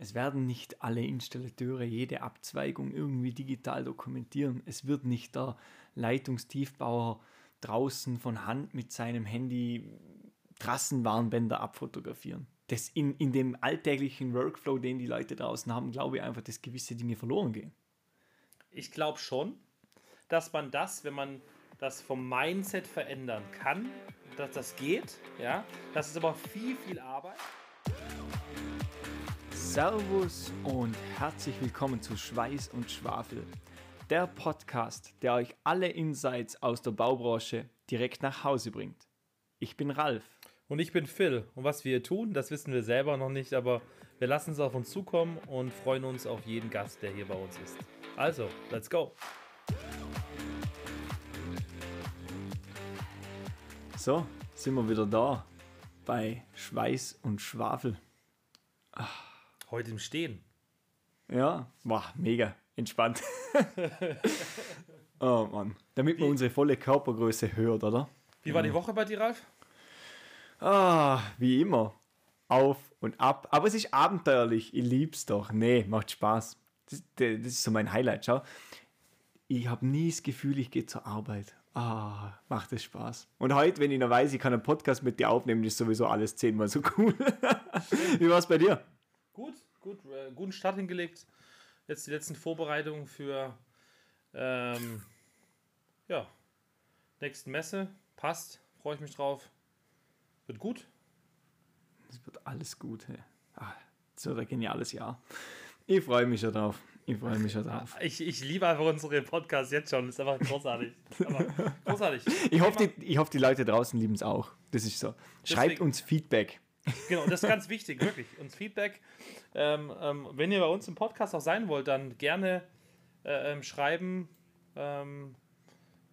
Es werden nicht alle Installateure jede Abzweigung irgendwie digital dokumentieren. Es wird nicht der Leitungstiefbauer draußen von Hand mit seinem Handy Trassenwarnbänder abfotografieren. Das in, in dem alltäglichen Workflow, den die Leute draußen haben, glaube ich einfach, dass gewisse Dinge verloren gehen. Ich glaube schon, dass man das, wenn man das vom Mindset verändern kann, dass das geht. Ja, das ist aber viel, viel Arbeit. Servus und herzlich willkommen zu Schweiß und Schwafel, der Podcast, der euch alle Insights aus der Baubranche direkt nach Hause bringt. Ich bin Ralf. Und ich bin Phil. Und was wir hier tun, das wissen wir selber noch nicht, aber wir lassen es auf uns zukommen und freuen uns auf jeden Gast, der hier bei uns ist. Also, let's go. So, sind wir wieder da bei Schweiß und Schwafel. Ach. Heute im Stehen. Ja, war mega entspannt. oh Mann. Damit man unsere volle Körpergröße hört, oder? Wie war die Woche bei dir, Ralf? Ah, wie immer. Auf und ab. Aber es ist abenteuerlich. Ich lieb's doch. Nee, macht Spaß. Das, das ist so mein Highlight. Schau. Ich habe nie das Gefühl, ich gehe zur Arbeit. Ah, macht es Spaß. Und heute, wenn ich noch weiß, ich kann einen Podcast mit dir aufnehmen, ist sowieso alles zehnmal so cool. wie war es bei dir? Gut, gut, äh, guten Start hingelegt. Jetzt die letzten Vorbereitungen für ähm, ja, nächsten Messe. Passt, freue ich mich drauf. Wird gut. Es wird alles gut. Hey. Ach, so ein geniales Jahr. Ich freue mich schon drauf. Ich freue mich schon drauf. Ich, ich liebe einfach unsere Podcasts jetzt schon. Das ist einfach großartig. großartig. Ich hoffe, die, ich hoffe, die Leute draußen lieben es auch. Das ist so. Schreibt Deswegen. uns Feedback. Genau, das ist ganz wichtig, wirklich. Uns Feedback. Ähm, ähm, wenn ihr bei uns im Podcast auch sein wollt, dann gerne äh, ähm, schreiben, ähm,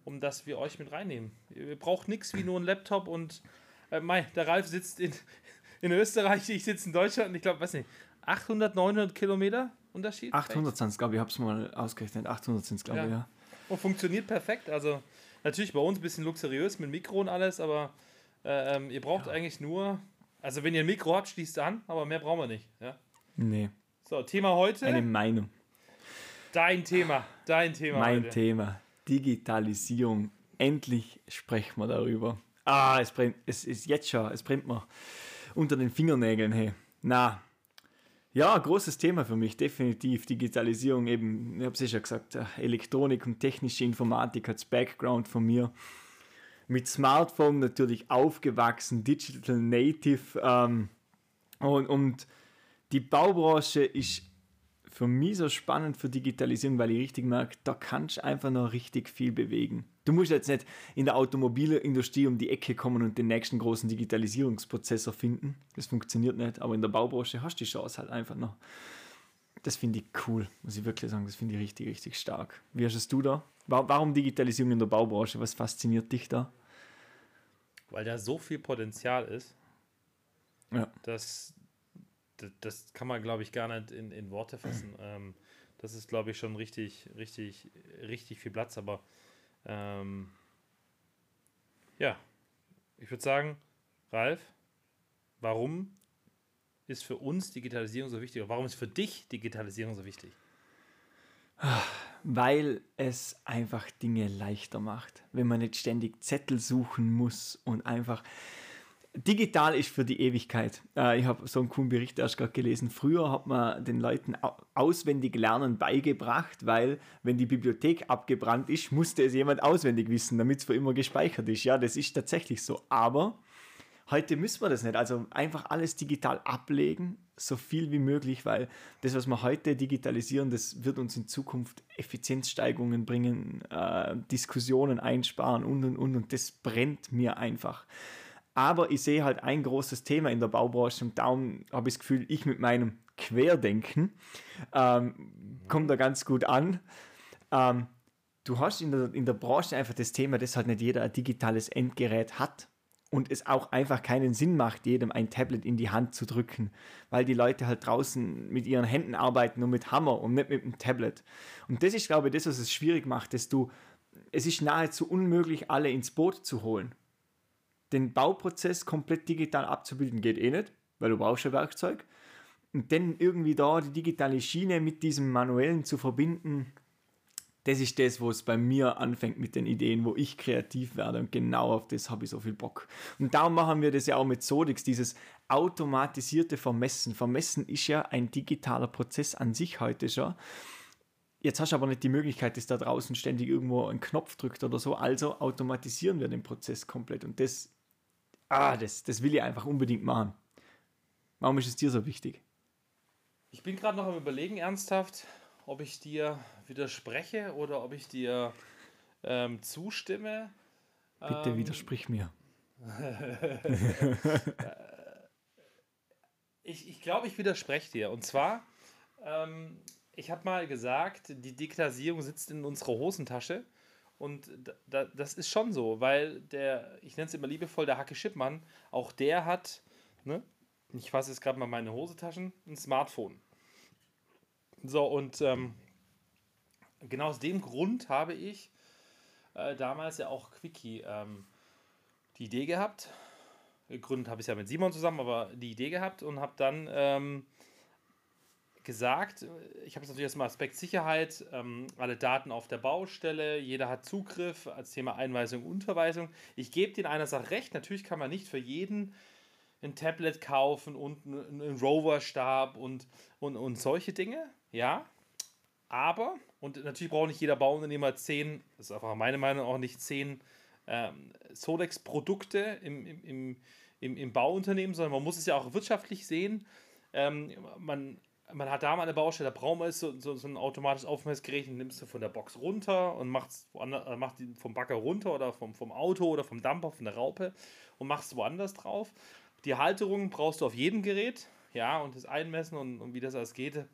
um dass wir euch mit reinnehmen. Ihr braucht nichts wie nur einen Laptop und äh, Mai, der Ralf sitzt in, in Österreich, ich sitze in Deutschland und ich glaube, weiß nicht, 800, 900 Kilometer Unterschied? 800 sind es, glaube ich, ich habe es mal ausgerechnet. 800 sind es, glaube ich, ja. Und funktioniert perfekt. Also natürlich bei uns ein bisschen luxuriös mit Mikro und alles, aber äh, ähm, ihr braucht ja. eigentlich nur also wenn ihr ein Mikro habt, schließt an, aber mehr brauchen wir nicht. Ja? Nee. So, Thema heute. Eine Meinung. Dein Thema. Dein Thema. Mein heute. Thema. Digitalisierung. Endlich sprechen wir darüber. Ah, es brennt, es ist jetzt schon, es brennt mir unter den Fingernägeln, hey. Na, ja, großes Thema für mich, definitiv. Digitalisierung eben, ich habe es ja schon gesagt, Elektronik und technische Informatik als Background von mir mit Smartphone natürlich aufgewachsen, Digital Native. Ähm, und, und die Baubranche ist für mich so spannend für Digitalisierung, weil ich richtig merke, da kannst du einfach noch richtig viel bewegen. Du musst jetzt nicht in der Automobilindustrie um die Ecke kommen und den nächsten großen Digitalisierungsprozessor finden. Das funktioniert nicht, aber in der Baubranche hast du die Chance halt einfach noch. Das finde ich cool, muss ich wirklich sagen. Das finde ich richtig, richtig stark. Wie hast du da? Warum Digitalisierung in der Baubranche? Was fasziniert dich da? Weil da so viel Potenzial ist, ja. dass das, das kann man, glaube ich, gar nicht in, in Worte fassen. Ähm, das ist, glaube ich, schon richtig, richtig, richtig viel Platz. Aber ähm, ja, ich würde sagen, Ralf, warum ist für uns Digitalisierung so wichtig? Warum ist für dich Digitalisierung so wichtig? Weil es einfach Dinge leichter macht, wenn man nicht ständig Zettel suchen muss und einfach. Digital ist für die Ewigkeit. Äh, ich habe so einen coolen Bericht erst gerade gelesen. Früher hat man den Leuten auswendig Lernen beigebracht, weil wenn die Bibliothek abgebrannt ist, musste es jemand auswendig wissen, damit es für immer gespeichert ist. Ja, das ist tatsächlich so. Aber Heute müssen wir das nicht. Also einfach alles digital ablegen, so viel wie möglich, weil das, was wir heute digitalisieren, das wird uns in Zukunft Effizienzsteigerungen bringen, äh, Diskussionen einsparen und und und. Und das brennt mir einfach. Aber ich sehe halt ein großes Thema in der Baubranche und darum habe ich das Gefühl, ich mit meinem Querdenken ähm, komme da ganz gut an. Ähm, du hast in der, in der Branche einfach das Thema, dass halt nicht jeder ein digitales Endgerät hat und es auch einfach keinen Sinn macht, jedem ein Tablet in die Hand zu drücken, weil die Leute halt draußen mit ihren Händen arbeiten und mit Hammer und nicht mit dem Tablet. Und das ist, glaube ich, das, was es schwierig macht, dass du, es ist nahezu unmöglich, alle ins Boot zu holen. Den Bauprozess komplett digital abzubilden geht eh nicht, weil du brauchst ja Werkzeug. Und dann irgendwie da die digitale Schiene mit diesem manuellen zu verbinden, das ist das, wo es bei mir anfängt mit den Ideen, wo ich kreativ werde. Und genau auf das habe ich so viel Bock. Und darum machen wir das ja auch mit Sodix, dieses automatisierte Vermessen. Vermessen ist ja ein digitaler Prozess an sich heute schon. Jetzt hast du aber nicht die Möglichkeit, dass da draußen ständig irgendwo ein Knopf drückt oder so. Also automatisieren wir den Prozess komplett. Und das, ah, das, das will ich einfach unbedingt machen. Warum ist es dir so wichtig? Ich bin gerade noch am Überlegen, ernsthaft, ob ich dir widerspreche oder ob ich dir ähm, zustimme. Bitte ähm, widersprich mir. ich ich glaube, ich widerspreche dir. Und zwar, ähm, ich habe mal gesagt, die Digitalisierung sitzt in unserer Hosentasche. Und da, das ist schon so, weil der, ich nenne es immer liebevoll, der Hacke Schippmann, auch der hat, ne, ich fasse jetzt gerade mal meine Hosentaschen, ein Smartphone. So, und ähm, genau aus dem Grund habe ich äh, damals ja auch Quickie ähm, die Idee gehabt. Gegründet habe ich ja mit Simon zusammen, aber die Idee gehabt und habe dann ähm, gesagt, ich habe es natürlich erstmal Aspekt Sicherheit, ähm, alle Daten auf der Baustelle, jeder hat Zugriff als Thema Einweisung, Unterweisung. Ich gebe in einer Sache recht, natürlich kann man nicht für jeden ein Tablet kaufen und einen Rover-Stab und, und, und solche Dinge, ja. Aber, und natürlich braucht nicht jeder Bauunternehmer zehn, das ist einfach meine Meinung, auch nicht zehn ähm, Sodex-Produkte im, im, im, im Bauunternehmen, sondern man muss es ja auch wirtschaftlich sehen. Ähm, man man hat da mal eine Baustelle, da braucht man so, so, so ein automatisches Aufmessgerät, nimmst du von der Box runter und machst woanders, äh, macht die vom Bagger runter oder vom, vom Auto oder vom Dumper, von der Raupe und machst woanders drauf. Die Halterung brauchst du auf jedem Gerät, ja, und das Einmessen und, und wie das alles geht.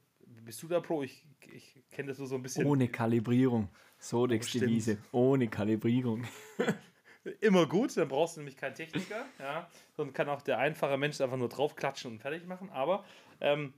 Bist du da Pro? Ich, ich kenne das so ein bisschen. Ohne Kalibrierung. So die Devise. Ohne Kalibrierung. Immer gut, dann brauchst du nämlich keinen Techniker, ja. Dann kann auch der einfache Mensch einfach nur draufklatschen und fertig machen. Aber ähm,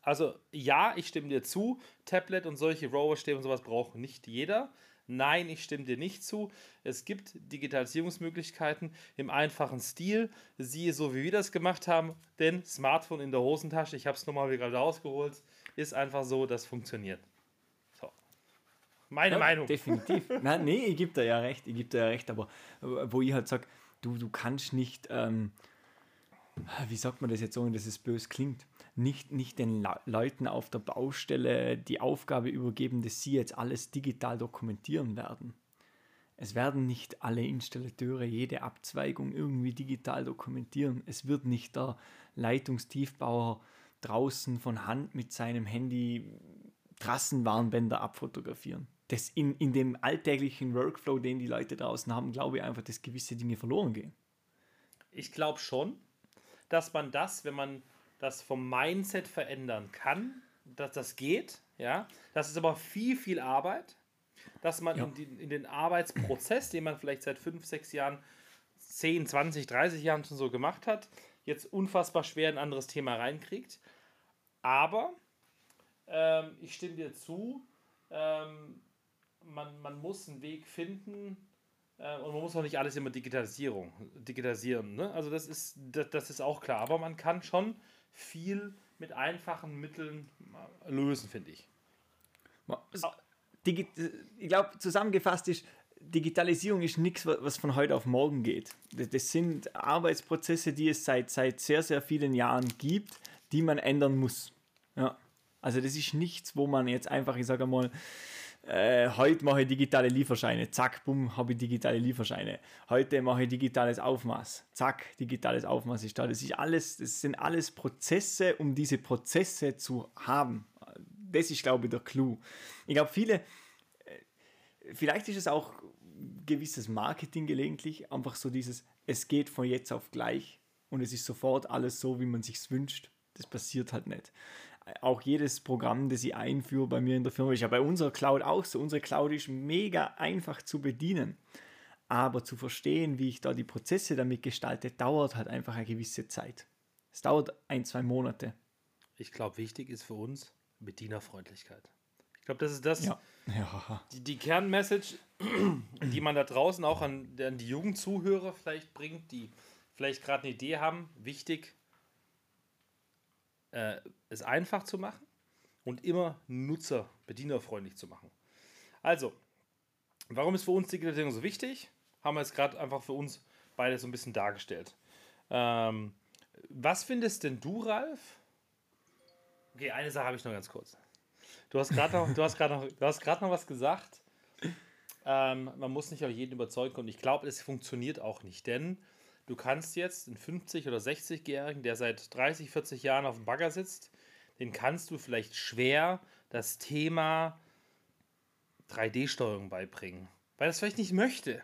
also ja, ich stimme dir zu. Tablet und solche Rover-Stäbe und sowas braucht nicht jeder. Nein, ich stimme dir nicht zu. Es gibt Digitalisierungsmöglichkeiten im einfachen Stil. Siehe so, wie wir das gemacht haben. Denn Smartphone in der Hosentasche, ich habe es nochmal gerade rausgeholt, ist einfach so, das funktioniert. So. Meine ja, Meinung. Definitiv. Nein, nee, ich gebe dir ja recht. Ich gebe dir ja recht. Aber wo ich halt sage, du, du kannst nicht, ähm, wie sagt man das jetzt, ohne dass es bös klingt? nicht, nicht den Le Leuten auf der Baustelle die Aufgabe übergeben, dass sie jetzt alles digital dokumentieren werden. Es werden nicht alle Installateure jede Abzweigung irgendwie digital dokumentieren. Es wird nicht der Leitungstiefbauer draußen von Hand mit seinem Handy Trassenwarnbänder abfotografieren. Das in, in dem alltäglichen Workflow, den die Leute draußen haben, glaube ich einfach, dass gewisse Dinge verloren gehen. Ich glaube schon, dass man das, wenn man das vom Mindset verändern kann, dass das geht, ja. Das ist aber viel, viel Arbeit, dass man ja. in, die, in, den Arbeitsprozess, den man vielleicht seit fünf, sechs Jahren, 10, 20, 30 Jahren schon so gemacht hat, jetzt unfassbar schwer ein anderes Thema reinkriegt. Aber ähm, ich stimme dir zu, ähm, man, man muss einen Weg finden, und man muss auch nicht alles immer Digitalisierung, digitalisieren. Ne? Also das ist, das, das ist auch klar. Aber man kann schon viel mit einfachen Mitteln lösen, finde ich. Ich glaube, zusammengefasst ist, Digitalisierung ist nichts, was von heute auf morgen geht. Das sind Arbeitsprozesse, die es seit, seit sehr, sehr vielen Jahren gibt, die man ändern muss. Ja. Also das ist nichts, wo man jetzt einfach, ich sage mal, äh, heute mache ich digitale Lieferscheine, zack, bumm, habe ich digitale Lieferscheine. Heute mache ich digitales Aufmaß, zack, digitales Aufmaß ist da. Das ist alles, das sind alles Prozesse, um diese Prozesse zu haben. Das ist, glaube ich, der Clou. Ich glaube, viele, äh, vielleicht ist es auch gewisses Marketing gelegentlich, einfach so dieses, es geht von jetzt auf gleich und es ist sofort alles so, wie man sich wünscht. Das passiert halt nicht auch jedes Programm, das ich einführe bei mir in der Firma, ist ja bei unserer Cloud auch so. Unsere Cloud ist mega einfach zu bedienen. Aber zu verstehen, wie ich da die Prozesse damit gestalte, dauert halt einfach eine gewisse Zeit. Es dauert ein, zwei Monate. Ich glaube, wichtig ist für uns Bedienerfreundlichkeit. Ich glaube, das ist das, ja. Ja. Die, die Kernmessage, die man da draußen auch an, an die Jugendzuhörer vielleicht bringt, die vielleicht gerade eine Idee haben. Wichtig, äh, es einfach zu machen und immer nutzer-, bedienerfreundlich zu machen. Also, warum ist für uns Digitalisierung so wichtig? Haben wir jetzt gerade einfach für uns beide so ein bisschen dargestellt. Ähm, was findest denn du, Ralf? Okay, eine Sache habe ich noch ganz kurz. Du hast gerade noch, du hast noch, du hast noch was gesagt. Ähm, man muss nicht auf jeden überzeugen und ich glaube, es funktioniert auch nicht, denn du kannst jetzt einen 50 oder 60-Jährigen, der seit 30, 40 Jahren auf dem Bagger sitzt, den kannst du vielleicht schwer das Thema 3D-Steuerung beibringen, weil er es vielleicht nicht möchte.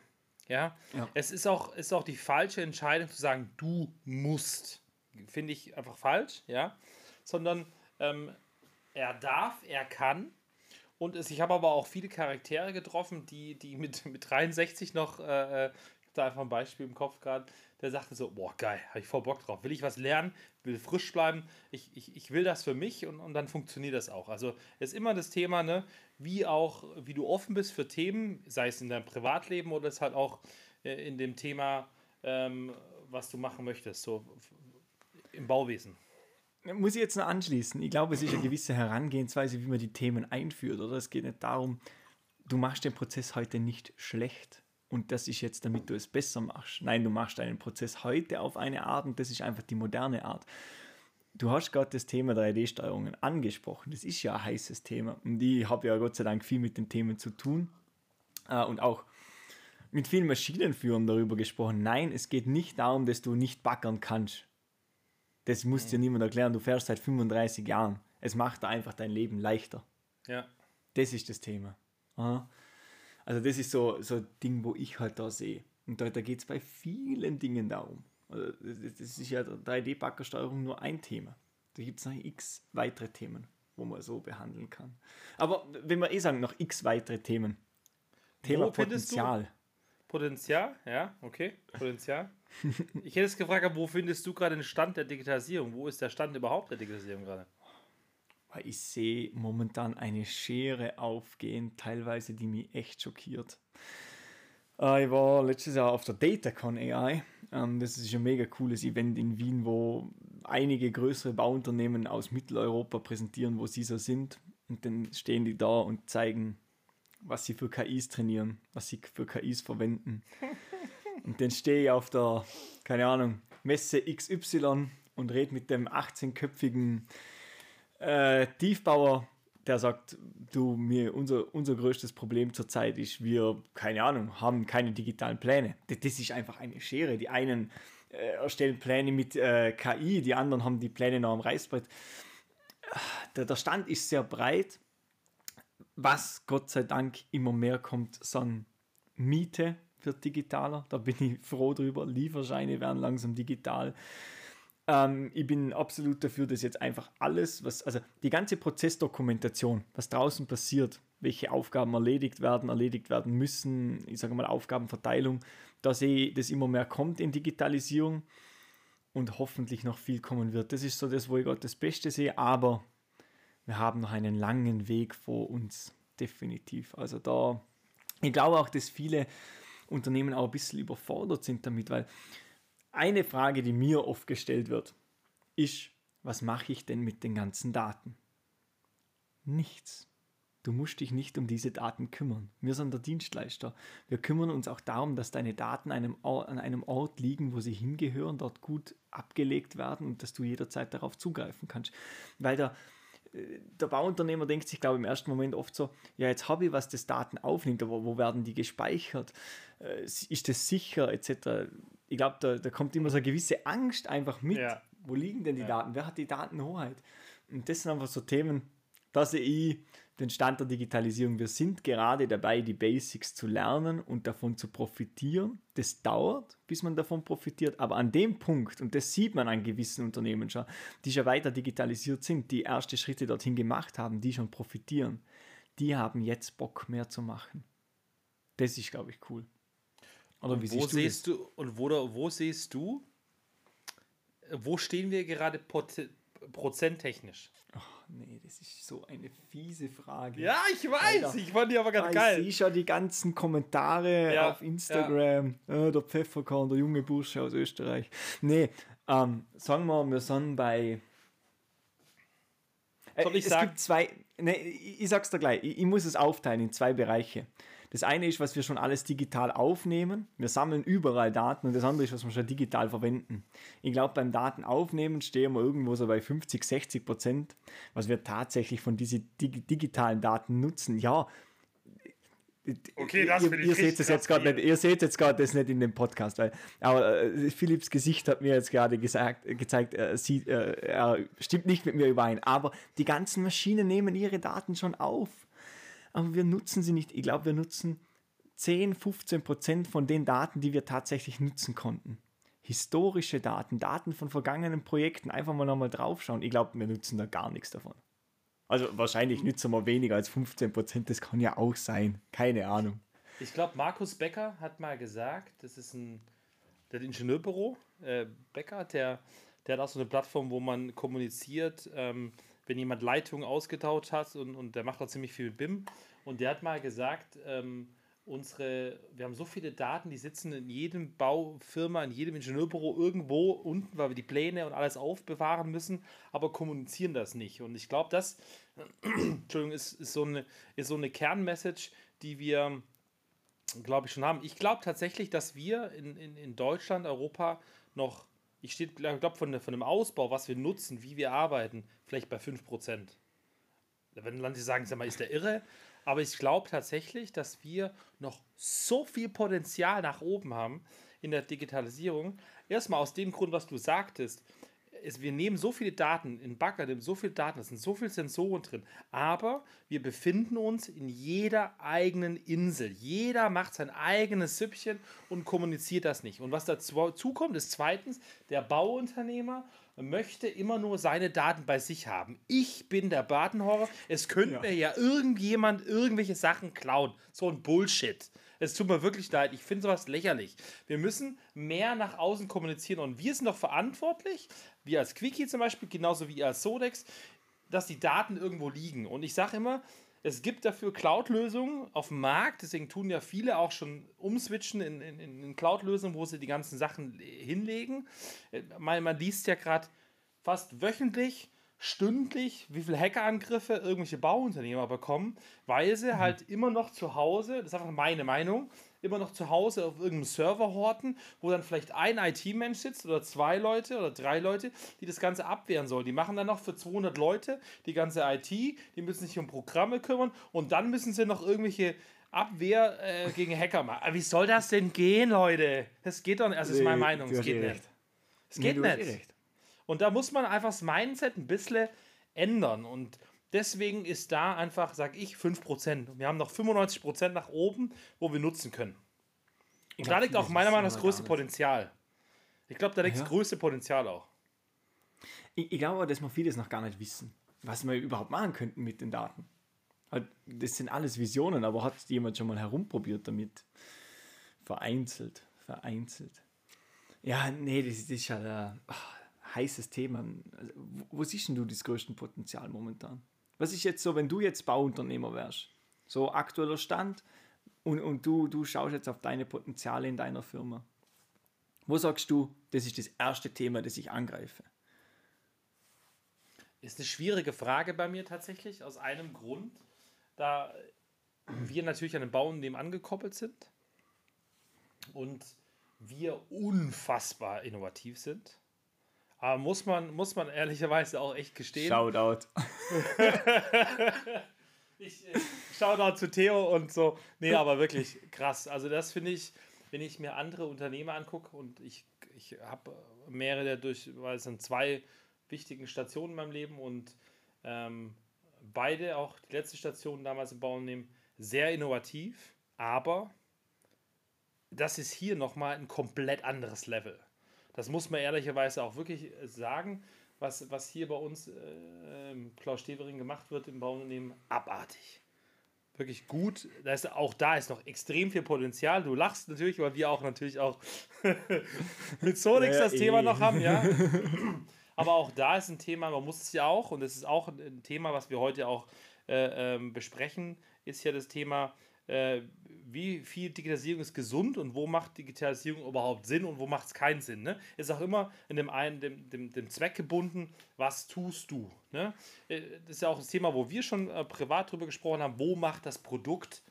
Ja? ja, es ist auch, ist auch die falsche Entscheidung zu sagen, du musst. Finde ich einfach falsch, ja, sondern ähm, er darf, er kann. Und es, ich habe aber auch viele Charaktere getroffen, die, die mit, mit 63 noch, äh, äh, da einfach ein Beispiel im Kopf gerade, der sagte so, boah, geil, habe ich voll Bock drauf. Will ich was lernen, will frisch bleiben, ich, ich, ich will das für mich und, und dann funktioniert das auch. Also ist immer das Thema, ne, wie auch, wie du offen bist für Themen, sei es in deinem Privatleben oder es halt auch äh, in dem Thema, ähm, was du machen möchtest, so im Bauwesen. Muss ich jetzt noch anschließen. Ich glaube, es ist eine gewisse Herangehensweise, wie man die Themen einführt. Oder es geht nicht darum, du machst den Prozess heute nicht schlecht und das ist jetzt, damit du es besser machst. Nein, du machst deinen Prozess heute auf eine Art und das ist einfach die moderne Art. Du hast gerade das Thema 3D-Steuerungen angesprochen. Das ist ja ein heißes Thema und ich habe ja Gott sei Dank viel mit den Themen zu tun äh, und auch mit vielen Maschinenführern darüber gesprochen. Nein, es geht nicht darum, dass du nicht backern kannst. Das muss dir niemand erklären. Du fährst seit 35 Jahren. Es macht einfach dein Leben leichter. Ja. Das ist das Thema. Also das ist so, so ein Ding, wo ich halt da sehe. Und da, da geht es bei vielen Dingen darum. Also das ist ja 3D-Backersteuerung nur ein Thema. Da gibt es noch x weitere Themen, wo man so behandeln kann. Aber wenn wir eh sagen, noch x weitere Themen. Thema wo Potenzial. Potenzial, ja, okay, Potenzial. Ich hätte es gefragt, wo findest du gerade den Stand der Digitalisierung? Wo ist der Stand überhaupt der Digitalisierung gerade? Ich sehe momentan eine Schere aufgehen, teilweise, die mich echt schockiert. Äh, ich war letztes Jahr auf der DataCon AI. Ähm, das ist ein mega cooles Event in Wien, wo einige größere Bauunternehmen aus Mitteleuropa präsentieren, wo sie so sind. Und dann stehen die da und zeigen, was sie für KIs trainieren, was sie für KIs verwenden. Und dann stehe ich auf der, keine Ahnung, Messe XY und rede mit dem 18-köpfigen äh, Tiefbauer, der sagt, du, mir, unser, unser größtes Problem zurzeit ist, wir, keine Ahnung, haben keine digitalen Pläne. Das, ist einfach eine Schere. Die einen äh, erstellen Pläne mit äh, KI, die anderen haben die Pläne noch am Reißbrett. Der, der Stand ist sehr breit. Was Gott sei Dank immer mehr kommt, sind Miete wird digitaler. Da bin ich froh drüber. Lieferscheine werden langsam digital. Ähm, ich bin absolut dafür, dass jetzt einfach alles, was, also die ganze Prozessdokumentation, was draußen passiert, welche Aufgaben erledigt werden, erledigt werden müssen, ich sage mal Aufgabenverteilung, da sehe ich, dass immer mehr kommt in Digitalisierung und hoffentlich noch viel kommen wird. Das ist so das, wo ich gerade das Beste sehe, aber wir haben noch einen langen Weg vor uns, definitiv. Also da, ich glaube auch, dass viele Unternehmen auch ein bisschen überfordert sind damit, weil eine Frage, die mir oft gestellt wird, ist, was mache ich denn mit den ganzen Daten? Nichts. Du musst dich nicht um diese Daten kümmern. Wir sind der Dienstleister. Wir kümmern uns auch darum, dass deine Daten an einem Ort liegen, wo sie hingehören, dort gut abgelegt werden und dass du jederzeit darauf zugreifen kannst. Weil der, der Bauunternehmer denkt sich, glaube ich, im ersten Moment oft so, ja, jetzt habe ich was, das Daten aufnimmt, aber wo werden die gespeichert? Äh, ist das sicher, etc. Ich glaube, da, da kommt immer so eine gewisse Angst einfach mit. Ja. Wo liegen denn die ja. Daten? Wer hat die Datenhoheit? Und das sind einfach so Themen, da sehe ich den Stand der Digitalisierung. Wir sind gerade dabei, die Basics zu lernen und davon zu profitieren. Das dauert, bis man davon profitiert, aber an dem Punkt, und das sieht man an gewissen Unternehmen schon, die schon weiter digitalisiert sind, die erste Schritte dorthin gemacht haben, die schon profitieren, die haben jetzt Bock mehr zu machen. Das ist, glaube ich, cool. Oder wie wo siehst du, siehst du und wo, wo siehst du, wo stehen wir gerade prozenttechnisch? Ach nee, das ist so eine fiese Frage. Ja, ich weiß, Alter, ich fand die aber ganz geil. Ich sehe schon die ganzen Kommentare ja, auf Instagram. Ja. Äh, der Pfefferkorn, der junge Bursche aus Österreich. Nee, ähm, sagen wir, wir sind bei Soll ich es sagen? gibt zwei, ne, ich, ich sag's dir gleich, ich, ich muss es aufteilen in zwei Bereiche. Das eine ist, was wir schon alles digital aufnehmen. Wir sammeln überall Daten und das andere ist, was wir schon digital verwenden. Ich glaube, beim Datenaufnehmen stehen wir irgendwo so bei 50, 60 Prozent, was wir tatsächlich von diesen digitalen Daten nutzen. Ja, Okay, das ihr, ihr seht es jetzt gerade nicht, ihr seht jetzt gerade das nicht in dem Podcast, weil aber äh, Philipps Gesicht hat mir jetzt gerade gesagt, gezeigt, äh, sie, äh, er stimmt nicht mit mir überein. Aber die ganzen Maschinen nehmen ihre Daten schon auf aber wir nutzen sie nicht. Ich glaube, wir nutzen 10, 15 Prozent von den Daten, die wir tatsächlich nutzen konnten. Historische Daten, Daten von vergangenen Projekten, einfach mal nochmal draufschauen. Ich glaube, wir nutzen da gar nichts davon. Also wahrscheinlich nutzen wir weniger als 15 Prozent, das kann ja auch sein. Keine Ahnung. Ich glaube, Markus Becker hat mal gesagt, das ist ein der Ingenieurbüro, äh, Becker, der, der hat auch so eine Plattform, wo man kommuniziert, ähm, wenn jemand Leitungen ausgetauscht hat und, und der macht auch ziemlich viel BIM. Und der hat mal gesagt, ähm, unsere, wir haben so viele Daten, die sitzen in jedem Baufirma, in jedem Ingenieurbüro irgendwo unten, weil wir die Pläne und alles aufbewahren müssen, aber kommunizieren das nicht. Und ich glaube, das Entschuldigung, ist, ist, so eine, ist so eine Kernmessage, die wir, glaube ich, schon haben. Ich glaube tatsächlich, dass wir in, in, in Deutschland, Europa noch ich glaube, von, von dem Ausbau, was wir nutzen, wie wir arbeiten, vielleicht bei 5%. Wenn Leute sagen, sag mal, ist der irre? Aber ich glaube tatsächlich, dass wir noch so viel Potenzial nach oben haben in der Digitalisierung. Erstmal aus dem Grund, was du sagtest es, wir nehmen so viele Daten, in Bagger nehmen so viele Daten, es sind so viele Sensoren drin, aber wir befinden uns in jeder eigenen Insel. Jeder macht sein eigenes Süppchen und kommuniziert das nicht. Und was dazu kommt, ist zweitens, der Bauunternehmer möchte immer nur seine Daten bei sich haben. Ich bin der Datenhorror. Es könnte ja. mir ja irgendjemand irgendwelche Sachen klauen. So ein Bullshit. Es tut mir wirklich leid. Ich finde sowas lächerlich. Wir müssen mehr nach außen kommunizieren und wir sind doch verantwortlich, wir als Quickie zum Beispiel, genauso wie ihr als Sodex, dass die Daten irgendwo liegen. Und ich sage immer, es gibt dafür Cloud-Lösungen auf dem Markt, deswegen tun ja viele auch schon umswitchen in, in, in Cloud-Lösungen, wo sie die ganzen Sachen hinlegen. Man, man liest ja gerade fast wöchentlich, stündlich, wie viele Hackerangriffe irgendwelche Bauunternehmer bekommen, weil sie mhm. halt immer noch zu Hause, das ist einfach meine Meinung, immer noch zu Hause auf irgendeinem Server horten, wo dann vielleicht ein IT-Mensch sitzt oder zwei Leute oder drei Leute, die das Ganze abwehren sollen. Die machen dann noch für 200 Leute die ganze IT, die müssen sich um Programme kümmern und dann müssen sie noch irgendwelche Abwehr äh, gegen Hacker machen. Wie soll das denn gehen, Leute? Das geht doch nicht. Also, das ist meine Meinung. Es geht nicht. Es geht nee, nicht. Und da muss man einfach das Mindset ein bisschen ändern. Und deswegen ist da einfach, sag ich, 5%. Wir haben noch 95% nach oben, wo wir nutzen können. Und da liegt auch meiner Meinung nach das größte Potenzial. Ich glaube, da liegt ja. das größte Potenzial auch. Ich, ich glaube, dass wir vieles noch gar nicht wissen, was wir überhaupt machen könnten mit den Daten. Halt, das sind alles Visionen, aber hat jemand schon mal herumprobiert damit? Vereinzelt, vereinzelt. Ja, nee, das, das ist ja der. Heißes Thema. Also, wo siehst du das größte Potenzial momentan? Was ist jetzt so, wenn du jetzt Bauunternehmer wärst? So aktueller Stand und, und du, du schaust jetzt auf deine Potenziale in deiner Firma. Wo sagst du, das ist das erste Thema, das ich angreife? Ist eine schwierige Frage bei mir tatsächlich, aus einem Grund, da wir natürlich an den Bauunternehmen angekoppelt sind und wir unfassbar innovativ sind. Aber muss man, muss man ehrlicherweise auch echt gestehen. Shoutout. ich, äh, Shoutout zu Theo und so. Nee, aber wirklich krass. Also das finde ich, wenn ich mir andere Unternehmer angucke und ich, ich habe mehrere durch, weil es sind zwei wichtigen Stationen in meinem Leben und ähm, beide, auch die letzte Station damals im Bauunternehmen, sehr innovativ, aber das ist hier nochmal ein komplett anderes Level. Das muss man ehrlicherweise auch wirklich äh, sagen. Was, was hier bei uns äh, Klaus Stevering gemacht wird im Bauunternehmen, abartig. Wirklich gut. Da ist, auch da ist noch extrem viel Potenzial. Du lachst natürlich, weil wir auch natürlich auch mit Sonix ja, das eh. Thema noch haben, ja. Aber auch da ist ein Thema, man muss es ja auch, und das ist auch ein Thema, was wir heute auch äh, ähm, besprechen, ist ja das Thema äh, wie viel Digitalisierung ist gesund und wo macht Digitalisierung überhaupt Sinn und wo macht es keinen Sinn. Ne? Ist auch immer in dem einen, dem, dem, dem Zweck gebunden, was tust du. Ne? Äh, das ist ja auch das Thema, wo wir schon äh, privat drüber gesprochen haben, wo macht das Produkt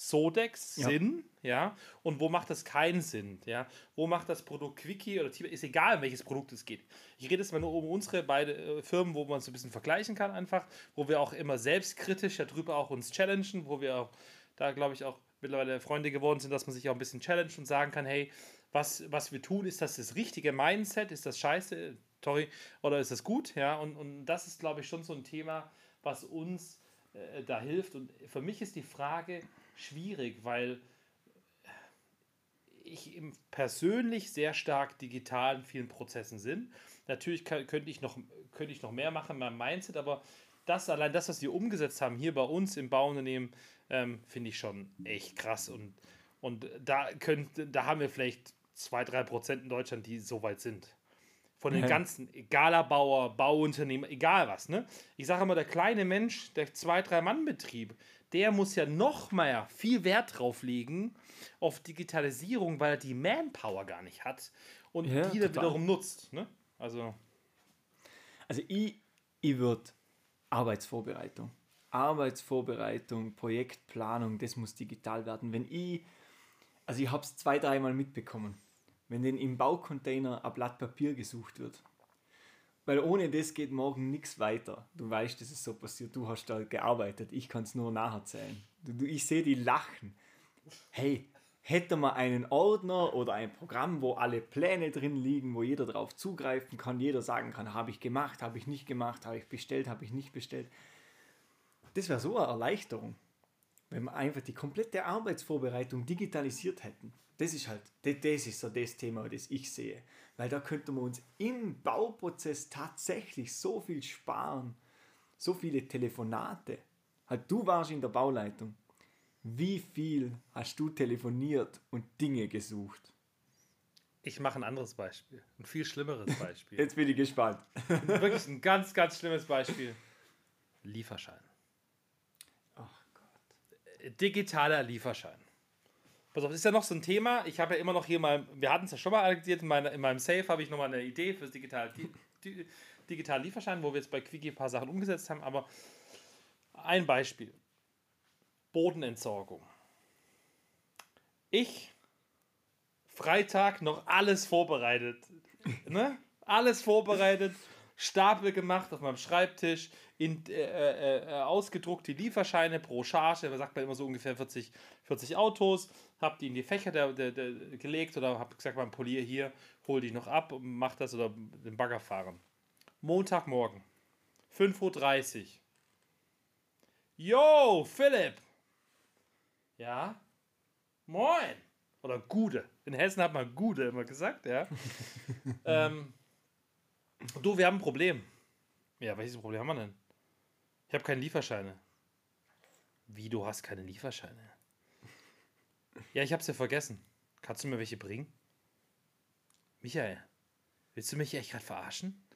Sodex Ja. Sinn, ja, und wo macht das keinen Sinn, ja, wo macht das Produkt Quickie oder Tiber, ist egal, um welches Produkt es geht. Ich rede jetzt mal nur um unsere beide äh, Firmen, wo man so ein bisschen vergleichen kann einfach, wo wir auch immer selbstkritisch darüber auch uns challengen, wo wir auch da, glaube ich, auch mittlerweile Freunde geworden sind, dass man sich auch ein bisschen challenge und sagen kann, hey, was, was wir tun, ist das das richtige Mindset, ist das scheiße, sorry, oder ist das gut, ja, und, und das ist, glaube ich, schon so ein Thema, was uns äh, da hilft. Und für mich ist die Frage schwierig, weil ich persönlich sehr stark digital in vielen Prozessen sind. Natürlich kann, könnte, ich noch, könnte ich noch mehr machen in meinem Mindset, aber das allein das, was wir umgesetzt haben hier bei uns im Bauunternehmen, ähm, finde ich schon echt krass. Und, und da, könnt, da haben wir vielleicht 2-3% in Deutschland, die so weit sind. Von den Ja. ganzen, egaler Bauer, Bauunternehmer, egal was. Ne? Ich sage immer, der kleine Mensch, der 2-3-Mann-Betrieb, der muss ja noch mehr viel Wert drauf legen auf Digitalisierung, weil er die Manpower gar nicht hat und Ja, die dann wiederum nutzt. Ne? Also, Also ich, ich würde Arbeitsvorbereitung. Arbeitsvorbereitung, Projektplanung, das muss digital werden. Wenn ich, also ich habe es zwei, dreimal mitbekommen, wenn denn im Baucontainer ein Blatt Papier gesucht wird. Weil ohne das geht morgen nichts weiter. Du weißt, das ist so passiert, du hast da gearbeitet, ich kann es nur nacherzählen. Ich sehe die lachen. Hey, hätte man einen Ordner oder ein Programm, wo alle Pläne drin liegen, wo jeder darauf zugreifen kann, jeder sagen kann, habe ich gemacht, habe ich nicht gemacht, habe ich bestellt, habe ich nicht bestellt. Das wäre so eine Erleichterung, wenn wir einfach die komplette Arbeitsvorbereitung digitalisiert hätten. Das ist halt, das, das ist so das Thema, das ich sehe. Weil da könnte man uns im Bauprozess tatsächlich so viel sparen, so viele Telefonate. Halt, du warst in der Bauleitung. Wie viel hast du telefoniert und Dinge gesucht? ich mache ein anderes Beispiel. Ein viel schlimmeres Beispiel. Jetzt bin ich gespannt. Wirklich ein ganz, ganz schlimmes Beispiel. Lieferschein. Digitaler Lieferschein. Pass auf, das ist ja noch so ein Thema. Ich habe ja immer noch hier mal, wir hatten es ja schon mal analysiert, in, meiner, in meinem Safe habe ich nochmal eine Idee für das digitale, di, di, digitale Lieferschein, wo wir jetzt bei Quickie ein paar Sachen umgesetzt haben. Aber ein Beispiel. Bodenentsorgung. Ich, Freitag, noch alles vorbereitet. ne? Alles vorbereitet, Stapel gemacht auf meinem Schreibtisch, in, äh, äh, äh, ausgedruckt die Lieferscheine pro Charge, da sagt man immer so ungefähr 40, 40 Autos, hab die in die Fächer der, der, der, gelegt oder hab gesagt beim Polier hier, hol die noch ab und mach das oder den Bagger fahren. Montagmorgen, 5.30 Uhr. Yo, Philipp! Ja? Moin! Oder Gude. In Hessen hat man Gude immer gesagt, ja. ähm, du, wir haben ein Problem. Ja, welches Problem haben wir denn? Ich habe keine Lieferscheine. Wie, du hast keine Lieferscheine? Ja, ich hab's ja vergessen. Kannst du mir welche bringen? Michael, willst du mich echt gerade verarschen?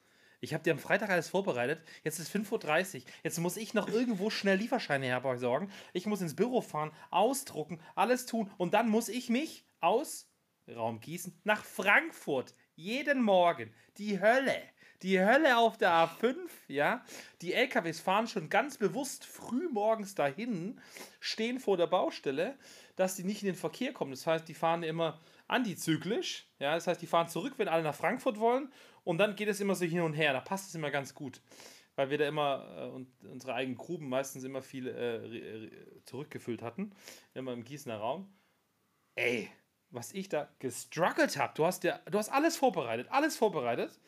Ich habe dir am Freitag alles vorbereitet. Jetzt ist 5.30 Uhr. Jetzt muss ich noch irgendwo schnell Lieferscheine herbesorgen. Ich muss ins Büro fahren, ausdrucken, alles tun. Und dann muss ich mich aus Raum Gießen nach Frankfurt jeden Morgen. Die Hölle. Die Hölle auf der A5, ja. Die LKWs fahren schon ganz bewusst früh morgens dahin, stehen vor der Baustelle, dass die nicht in den Verkehr kommen. Das heißt, die fahren immer antizyklisch. Ja, das heißt, die fahren zurück, wenn alle nach Frankfurt wollen. Und dann geht es immer so hin und her. Da passt es immer ganz gut. Weil wir da immer äh, und unsere eigenen Gruben meistens immer viel äh, zurückgefüllt hatten. Immer im Gießener Raum. Ey, was ich da gestruggelt habe. Du hast ja, du hast alles vorbereitet, alles vorbereitet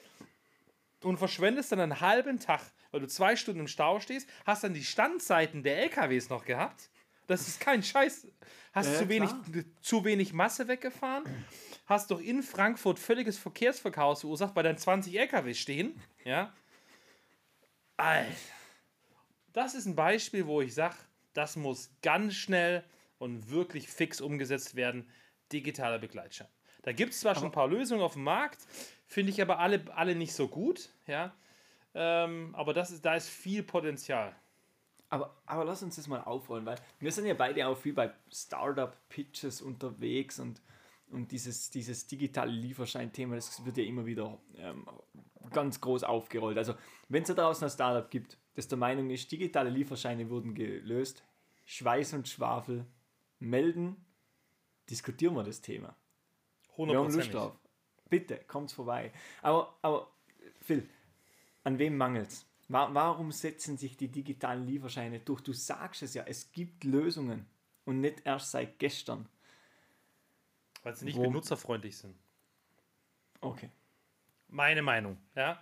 und verschwendest dann einen halben Tag, weil du zwei Stunden im Stau stehst, hast dann die Standseiten der LKWs noch gehabt. Das ist kein Scheiß. Hast Ja, zu, wenig, klar. zu wenig Masse weggefahren, hast doch in Frankfurt völliges Verkehrsverchaos verursacht, weil dann 20 LKWs stehen. Ja. Alter. Das ist ein Beispiel, wo ich sage, das muss ganz schnell und wirklich fix umgesetzt werden. Digitaler Begleitschein. Da gibt es zwar schon ein paar Lösungen auf dem Markt, finde ich aber alle, alle nicht so gut. Ja. Ähm, aber das ist, da ist viel Potenzial. Aber, aber lass uns das mal aufrollen, weil wir sind ja beide auch viel bei Startup-Pitches unterwegs und, und dieses, dieses digitale Lieferschein-Thema, das wird ja immer wieder ähm, ganz groß aufgerollt. Also, wenn es da draußen ein Startup gibt, das der Meinung ist, digitale Lieferscheine wurden gelöst, Schweiß und Schwafel melden, diskutieren wir das Thema. 100%. Wir haben Lust drauf. Bitte, kommt's vorbei. Aber, aber Phil, an wem mangelt's? Warum setzen sich die digitalen Lieferscheine durch? Du sagst es ja, es gibt Lösungen und nicht erst seit gestern. Weil sie nicht Wo? benutzerfreundlich sind. Okay. Meine Meinung, ja.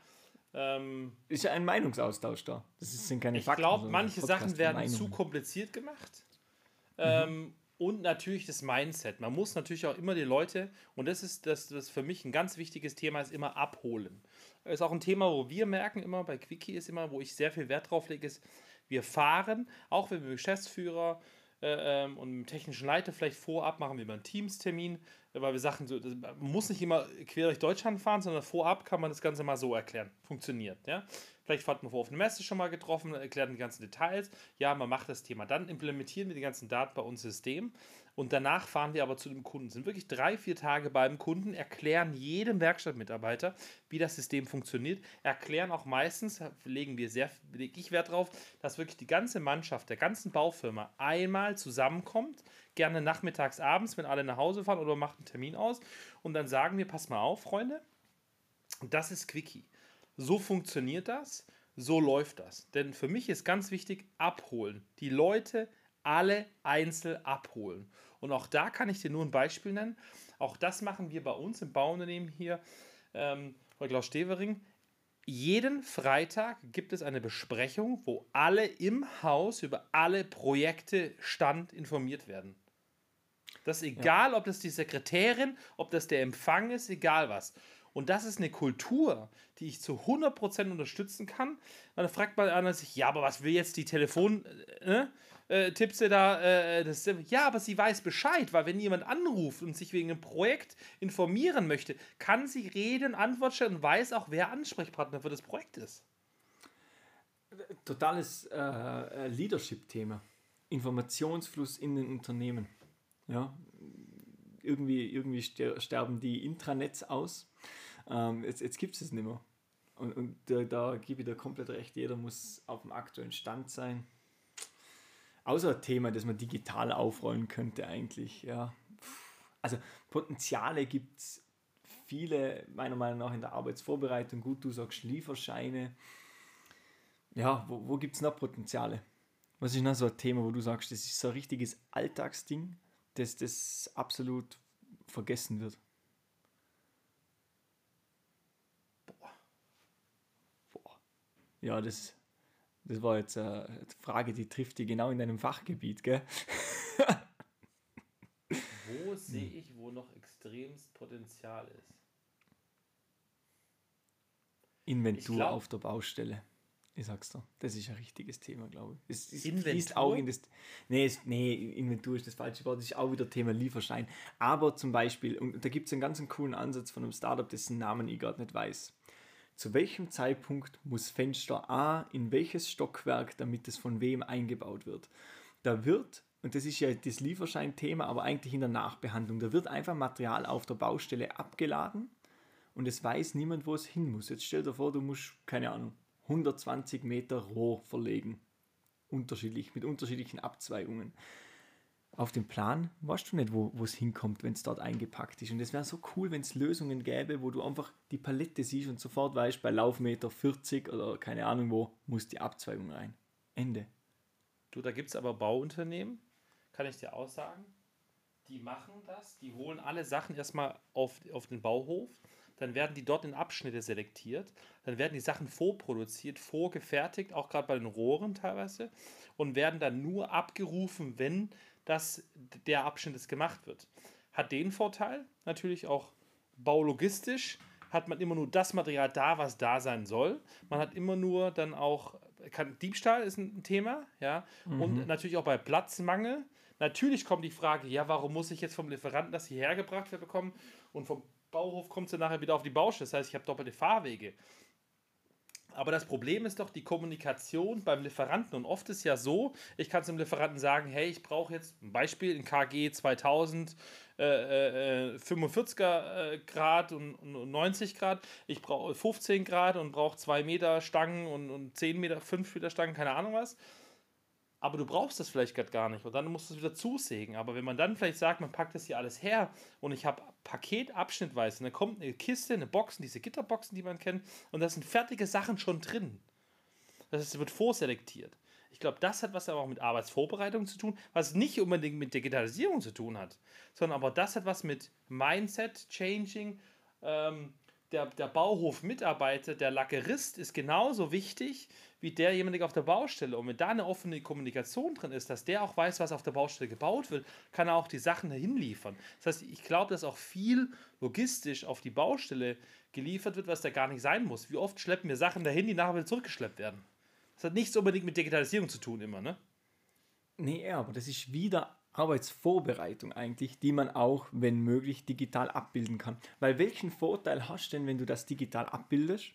Ähm, ist ja ein Meinungsaustausch da. Das sind keine ich Fakten. Ich glaube, manche Sachen werden zu kompliziert gemacht. Mhm. Ähm, und natürlich das Mindset. Man muss natürlich auch immer die Leute, und das ist das, das für mich ein ganz wichtiges Thema, ist immer abholen. Ist auch ein Thema, wo wir merken immer, bei Quickie ist immer, wo ich sehr viel Wert drauf lege, ist, wir fahren, auch wenn wir Geschäftsführer äh, ähm, und dem technischen Leiter vielleicht vorab machen wir mal einen Teamstermin, weil wir Sachen so, man muss nicht immer quer durch Deutschland fahren, sondern vorab kann man das Ganze mal so erklären. Funktioniert, ja. Vielleicht hat man vor auf einer Messe schon mal getroffen, erklärt die ganzen Details. Ja, man macht das Thema. Dann implementieren wir die ganzen Daten bei uns System und danach fahren wir aber zu dem Kunden. Sind wirklich drei, vier Tage beim Kunden, erklären jedem Werkstattmitarbeiter, wie das System funktioniert, erklären auch meistens, legen wir sehr, lege ich Wert drauf, dass wirklich die ganze Mannschaft der ganzen Baufirma einmal zusammenkommt, gerne nachmittags, abends, wenn alle nach Hause fahren oder macht einen Termin aus und dann sagen wir, pass mal auf, Freunde, das ist Quickie. So funktioniert das, so läuft das. Denn für mich ist ganz wichtig, abholen. Die Leute alle einzeln abholen. Und auch da kann ich dir nur ein Beispiel nennen. Auch das machen wir bei uns im Bauunternehmen hier ähm, bei Klaus Stevering. Jeden Freitag gibt es eine Besprechung, wo alle im Haus über alle Projekte Stand informiert werden. Das ist egal, ja. ob das die Sekretärin, ob das der Empfang ist, egal was. Und das ist eine Kultur, die ich zu 100% unterstützen kann. Dann fragt man einer sich, ja, aber was will jetzt die Telefon... Äh, äh, Tipps da, äh, das, ja, aber sie weiß Bescheid, weil wenn jemand anruft und sich wegen einem Projekt informieren möchte, kann sie reden, Antwort stellen und weiß auch, wer Ansprechpartner für das Projekt ist. Totales äh, äh Leadership-Thema. Informationsfluss in den Unternehmen. Ja, irgendwie, irgendwie sterben die Intranets aus. Ähm, jetzt jetzt gibt es es nicht mehr. Und, und da, da gebe ich dir komplett recht, jeder muss auf dem aktuellen Stand sein. Außer ein Thema, das man digital aufrollen könnte eigentlich, ja. Also Potenziale gibt es viele, meiner Meinung nach, in der Arbeitsvorbereitung. Gut, du sagst Lieferscheine. Ja, wo, wo gibt es noch Potenziale? Was ist noch so ein Thema, wo du sagst, das ist so ein richtiges Alltagsding, dass das absolut vergessen wird? Boah. Boah. Ja, das, das war jetzt eine Frage, die trifft die genau in deinem Fachgebiet, gell? wo sehe ich, wo noch extremst Potenzial ist? Inventur glaub, auf der Baustelle. Ich sag's dir, das ist ein richtiges Thema, glaube ich. Es, es Inventur? Auch in das, nee, es, nee, Inventur ist das falsche Wort, das ist auch wieder Thema Lieferschein. Aber zum Beispiel, und da gibt es einen ganz coolen Ansatz von einem Startup, dessen Namen ich gerade nicht weiß. Zu welchem Zeitpunkt muss Fenster A in welches Stockwerk, damit es von wem eingebaut wird? Da wird, und das ist ja das Lieferschein-Thema, aber eigentlich in der Nachbehandlung, da wird einfach Material auf der Baustelle abgeladen und es weiß niemand, wo es hin muss. Jetzt stell dir vor, du musst, keine Ahnung, 120 Meter Rohr verlegen. Unterschiedlich, mit unterschiedlichen Abzweigungen. Auf dem Plan weißt du nicht, wo es hinkommt, wenn es dort eingepackt ist. Und es wäre so cool, wenn es Lösungen gäbe, wo du einfach die Palette siehst und sofort weißt, bei Laufmeter 40 oder keine Ahnung wo, muss die Abzweigung rein. Ende. Du, da gibt es aber Bauunternehmen, kann ich dir auch sagen, die machen das, die holen alle Sachen erstmal auf, auf den Bauhof, dann werden die dort in Abschnitte selektiert, dann werden die Sachen vorproduziert, vorgefertigt, auch gerade bei den Rohren teilweise, und werden dann nur abgerufen, wenn das, der Abschnitt ist gemacht wird. Hat den Vorteil, natürlich auch baulogistisch, hat man immer nur das Material da, was da sein soll. Man hat immer nur dann auch, kann, Diebstahl ist ein Thema, ja, mhm. und natürlich auch bei Platzmangel. Natürlich kommt die Frage, ja, warum muss ich jetzt vom Lieferanten das hierher gebracht bekommen und vom Bauhof kommt sie nachher wieder auf die Baustelle. Das heißt, ich habe doppelte Fahrwege. Aber das Problem ist doch die Kommunikation beim Lieferanten. Und oft ist ja so, ich kann zum Lieferanten sagen, hey, ich brauche jetzt ein Beispiel in KG 2000 äh, äh, 45er äh, Grad und, und 90 Grad. Ich brauche 15 Grad und brauche 2 Meter Stangen und, und 10 Meter, 5 Meter Stangen, keine Ahnung was. Aber du brauchst das vielleicht gerade gar nicht und dann musst du es wieder zusägen. Aber wenn man dann vielleicht sagt, man packt das hier alles her und ich habe Paket abschnittweise, dann kommt eine Kiste, eine Boxen, diese Gitterboxen, die man kennt, und da sind fertige Sachen schon drin. Das heißt, es wird vorselektiert. Ich glaube, das hat was aber auch mit Arbeitsvorbereitung zu tun, was nicht unbedingt mit Digitalisierung zu tun hat, sondern aber das hat was mit Mindset, Changing. Ähm, der, der Bauhof-Mitarbeiter, der Lackerist ist genauso wichtig wie derjenige auf der Baustelle. Und wenn da eine offene Kommunikation drin ist, dass der auch weiß, was auf der Baustelle gebaut wird, kann er auch die Sachen dahin liefern. Das heißt, ich glaube, dass auch viel logistisch auf die Baustelle geliefert wird, was da gar nicht sein muss. Wie oft schleppen wir Sachen dahin, die nachher wieder zurückgeschleppt werden? Das hat nichts unbedingt mit Digitalisierung zu tun, immer, ne? Nee, aber das ist wieder Arbeitsvorbereitung eigentlich, die man auch, wenn möglich, digital abbilden kann. Weil welchen Vorteil hast du denn, wenn du das digital abbildest?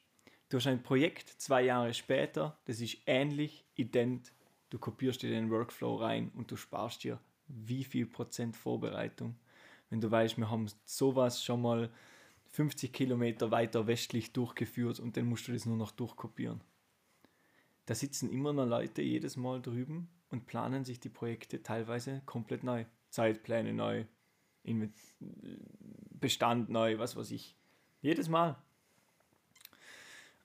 Du hast ein Projekt zwei Jahre später, das ist ähnlich, ident, du kopierst dir den Workflow rein und du sparst dir wie viel Prozent Vorbereitung. Wenn du weißt, wir haben sowas schon mal 50 Kilometer weiter westlich durchgeführt und dann musst du das nur noch durchkopieren da sitzen immer noch Leute jedes Mal drüben und planen sich die Projekte teilweise komplett neu. Zeitpläne neu, Bestand neu, was weiß ich. Jedes Mal.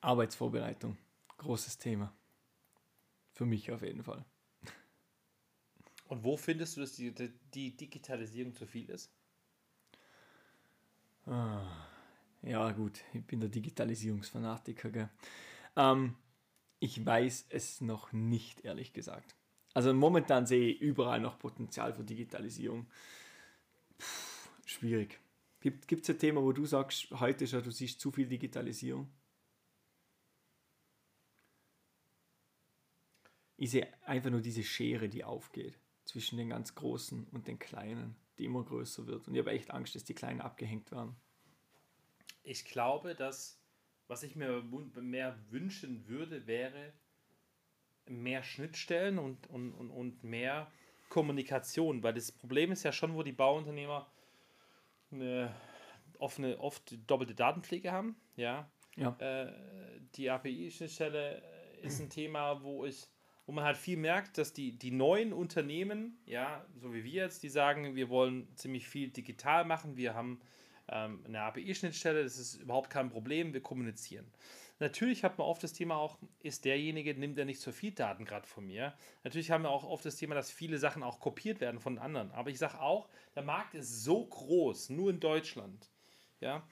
Arbeitsvorbereitung, großes Thema. Für mich auf jeden Fall. Und wo findest du, dass die, die Digitalisierung zu viel ist? Ah, ja, gut, ich bin der Digitalisierungsfanatiker. Gell? Ähm, ich weiß es noch nicht, ehrlich gesagt. Also momentan sehe ich überall noch Potenzial für Digitalisierung. Puh, schwierig. Gibt es ein Thema, wo du sagst, heute schon, du siehst zu viel Digitalisierung? Ich sehe einfach nur diese Schere, die aufgeht zwischen den ganz Großen und den Kleinen, die immer größer wird. Und ich habe echt Angst, dass die Kleinen abgehängt werden. Ich glaube, dass was ich mir mehr wünschen würde, wäre mehr Schnittstellen und, und, und, und mehr Kommunikation, weil das Problem ist ja schon, wo die Bauunternehmer eine offene, oft doppelte Datenpflege haben. Ja. ja. Äh, die API-Schnittstelle ist ein Thema, wo ich, wo man halt viel merkt, dass die, die neuen Unternehmen, ja, so wie wir jetzt, die sagen, wir wollen ziemlich viel digital machen, wir haben ähm, eine API-Schnittstelle, das ist überhaupt kein Problem, wir kommunizieren. Natürlich hat man oft das Thema auch, ist derjenige, nimmt er nicht zu viel Daten gerade von mir. Natürlich haben wir auch oft das Thema, dass viele Sachen auch kopiert werden von anderen. Aber ich sage auch, der Markt ist so groß, nur in Deutschland. Ja,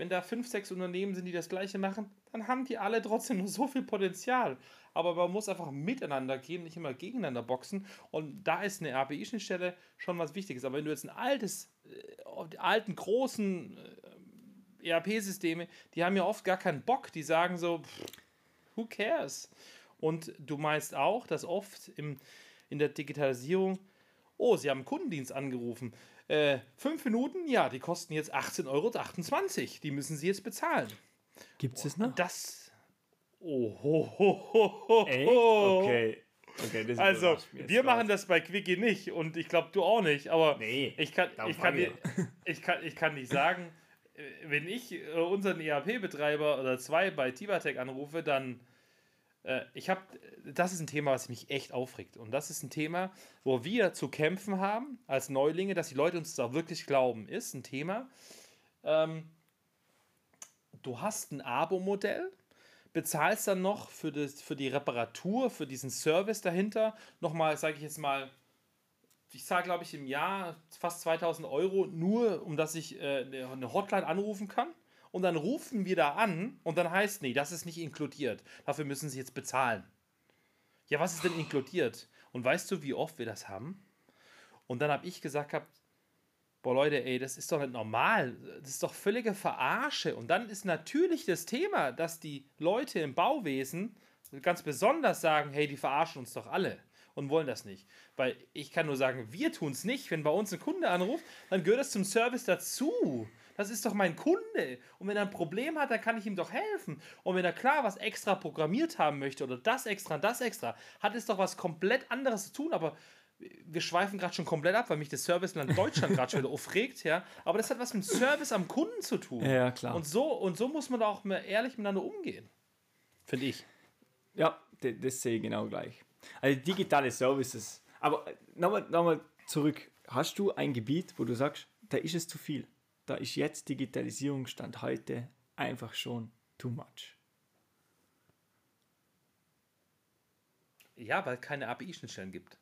wenn da fünf, sechs Unternehmen sind, die das gleiche machen, dann haben die alle trotzdem nur so viel Potenzial. Aber man muss einfach miteinander gehen, nicht immer gegeneinander boxen. Und da ist eine API-Schnittstelle schon was Wichtiges. Aber wenn du jetzt ein altes, äh, alten großen äh, ERP-Systeme, die haben ja oft gar keinen Bock. Die sagen so, pff, who cares? Und du meinst auch, dass oft im, in der Digitalisierung, oh, sie haben einen Kundendienst angerufen. Äh, fünf Minuten, ja, die kosten jetzt 18,28 Euro. Die müssen sie jetzt bezahlen. Gibt es das noch? Das. Oh, ho, ho, ho, ho. Echt? Okay. Okay, also, wir machen das bei Quickie nicht und ich glaube, du auch nicht, aber nee, ich, kann, ich, kann dir, ich, kann, ich kann nicht sagen, wenn ich äh, unseren ERP-Betreiber oder zwei bei Tibatec anrufe, dann äh, ich habe, das ist ein Thema, was mich echt aufregt und das ist ein Thema, wo wir zu kämpfen haben als Neulinge, dass die Leute uns da wirklich glauben, ist ein Thema. Ähm, du hast ein Abo-Modell, bezahlst dann noch für, das, für die Reparatur, für diesen Service dahinter, nochmal, sage ich jetzt mal, ich zahle, glaube ich, im Jahr fast 2000 Euro, nur um dass ich äh, eine Hotline anrufen kann. Und dann rufen wir da an und dann heißt, nee, das ist nicht inkludiert. Dafür müssen sie jetzt bezahlen. Ja, was ist denn inkludiert? Und weißt du, wie oft wir das haben? Und dann habe ich gesagt gehabt, boah Leute, ey, das ist doch nicht normal. Das ist doch völlige Verarsche. Und dann ist natürlich das Thema, dass die Leute im Bauwesen ganz besonders sagen, hey, die verarschen uns doch alle und wollen das nicht. Weil ich kann nur sagen, wir tun es nicht. Wenn bei uns ein Kunde anruft, dann gehört das zum Service dazu. Das ist doch mein Kunde. Und wenn er ein Problem hat, dann kann ich ihm doch helfen. Und wenn er klar was extra programmiert haben möchte oder das extra, das extra, hat es doch was komplett anderes zu tun. Aber wir schweifen gerade schon komplett ab, weil mich das Serviceland Deutschland gerade schon wieder aufregt, ja. Aber das hat was mit Service am Kunden zu tun. Ja, klar. Und so, und so muss man da auch mehr ehrlich miteinander umgehen. Finde ich. Ja, das sehe ich genau gleich. Also digitale Services. Aber nochmal noch mal zurück. Hast du ein Gebiet, wo du sagst, da ist es zu viel? Da ist jetzt Digitalisierung Stand heute einfach schon too much. Ja, weil es keine API-Schnittstellen gibt.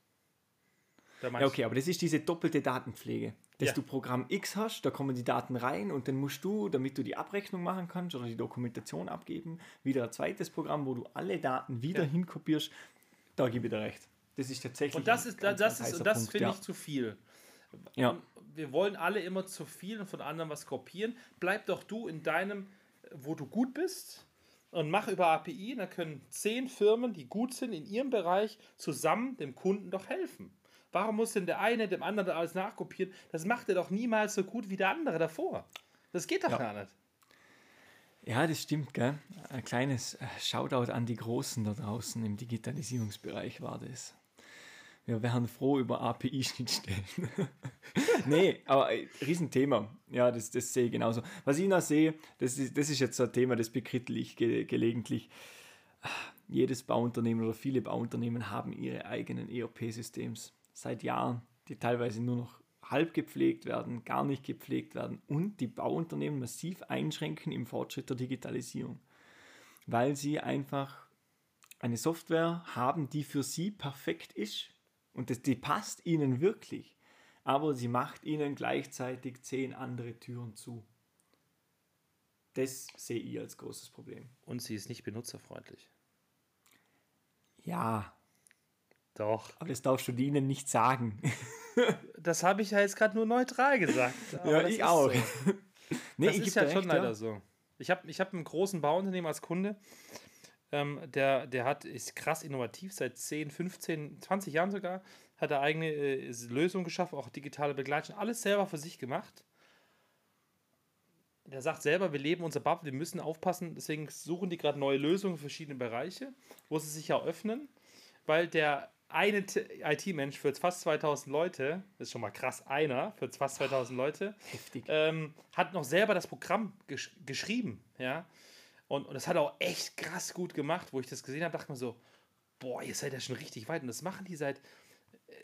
Ja, okay, aber das ist diese doppelte Datenpflege. Dass ja. du Programm X hast, da kommen die Daten rein und dann musst du, damit du die Abrechnung machen kannst oder die Dokumentation abgeben, wieder ein zweites Programm, wo du alle Daten wieder ja. hinkopierst. Da gebe ich dir recht. Das ist tatsächlich. Und das ist, ganz, das, ist, das finde ja. ich zu viel. Ja. Wir wollen alle immer zu viel und von anderen was kopieren. Bleib doch du in deinem, wo du gut bist und mach über API. Da können zehn Firmen, die gut sind in ihrem Bereich, zusammen dem Kunden doch helfen. Warum muss denn der eine dem anderen alles nachkopieren? Das macht er doch niemals so gut wie der andere davor. Das geht doch ja. gar nicht. Ja, das stimmt, gell? Ein kleines äh, Shoutout an die Großen da draußen im Digitalisierungsbereich war das. Wir wären froh über API-Schnittstellen. nee, aber äh, Riesenthema. Ja, das, das sehe ich genauso. Was ich noch sehe, das ist, das ist jetzt so ein Thema, das bekrittel ich ge gelegentlich. Jedes Bauunternehmen oder viele Bauunternehmen haben ihre eigenen ERP-Systems seit Jahren, die teilweise nur noch halb gepflegt werden, gar nicht gepflegt werden und die Bauunternehmen massiv einschränken im Fortschritt der Digitalisierung, weil sie einfach eine Software haben, die für sie perfekt ist und das, die passt ihnen wirklich, aber sie macht ihnen gleichzeitig zehn andere Türen zu. Das sehe ich als großes Problem. Und sie ist nicht benutzerfreundlich. Ja, doch. Aber das darfst du ihnen nicht sagen. das habe ich ja jetzt gerade nur neutral gesagt. ja, ich auch. So. nee, das ich ist ja recht, schon leider ja. so. Ich habe ich hab einen großen Bauunternehmen als Kunde. Ähm, der, der hat, ist krass innovativ, seit 10, 15, 20 Jahren sogar, hat er eigene äh, Lösungen geschaffen, auch digitale Begleitung, alles selber für sich gemacht. Der sagt selber, wir leben unser Bubble, wir müssen aufpassen, deswegen suchen die gerade neue Lösungen für verschiedene Bereiche, wo sie sich ja öffnen, weil der eine IT-Mensch für fast 2000 Leute, das ist schon mal krass, einer für fast 2000 Leute, ähm, hat noch selber das Programm gesch geschrieben, ja. Und, und das hat er auch echt krass gut gemacht, wo ich das gesehen habe, dachte ich mir so, boah, ihr seid ja schon richtig weit. Und das machen die seit,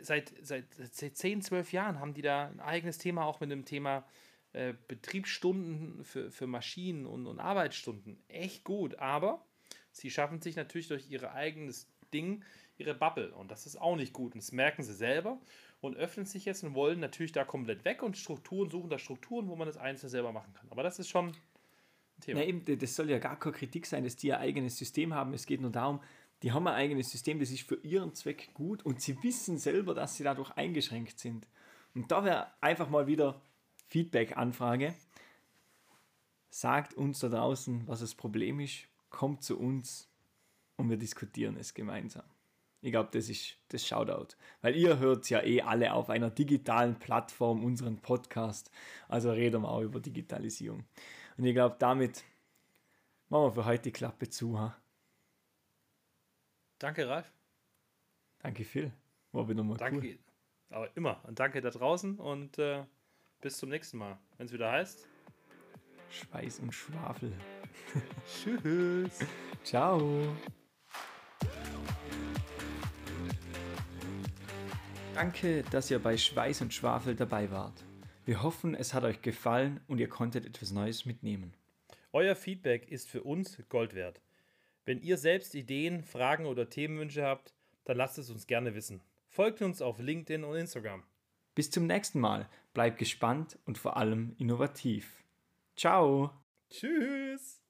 seit, seit, seit 10, 12 Jahren, haben die da ein eigenes Thema auch mit dem Thema äh, Betriebsstunden für, für Maschinen und, und Arbeitsstunden. Echt gut, aber sie schaffen sich natürlich durch ihr eigenes Ding ihre Bubble. Und das ist auch nicht gut. Und das merken sie selber und öffnen sich jetzt und wollen natürlich da komplett weg und Strukturen suchen da Strukturen, wo man das Einzelne selber machen kann. Aber das ist schon ein Thema. Ja, eben, das soll ja gar keine Kritik sein, dass die ihr eigenes System haben. Es geht nur darum, die haben ein eigenes System, das ist für ihren Zweck gut und sie wissen selber, dass sie dadurch eingeschränkt sind. Und da wäre einfach mal wieder Feedback-Anfrage. Sagt uns da draußen, was das Problem ist, kommt zu uns und wir diskutieren es gemeinsam. Ich glaube, das ist das Shoutout. Weil ihr hört ja eh alle auf einer digitalen Plattform unseren Podcast. Also reden wir auch über Digitalisierung. Und ich glaube, damit machen wir für heute die Klappe zu. Ha? Danke, Ralf. Danke, Phil. War wieder mal danke, cool. Aber immer. Und danke da draußen und äh, bis zum nächsten Mal. Wenn es wieder heißt. Schweiß und Schwafel. Tschüss. Ciao. Danke, dass ihr bei Schweiß und Schwafel dabei wart. Wir hoffen, es hat euch gefallen und ihr konntet etwas Neues mitnehmen. Euer Feedback ist für uns Gold wert. Wenn ihr selbst Ideen, Fragen oder Themenwünsche habt, dann lasst es uns gerne wissen. Folgt uns auf LinkedIn und Instagram. Bis zum nächsten Mal. Bleibt gespannt und vor allem innovativ. Ciao. Tschüss.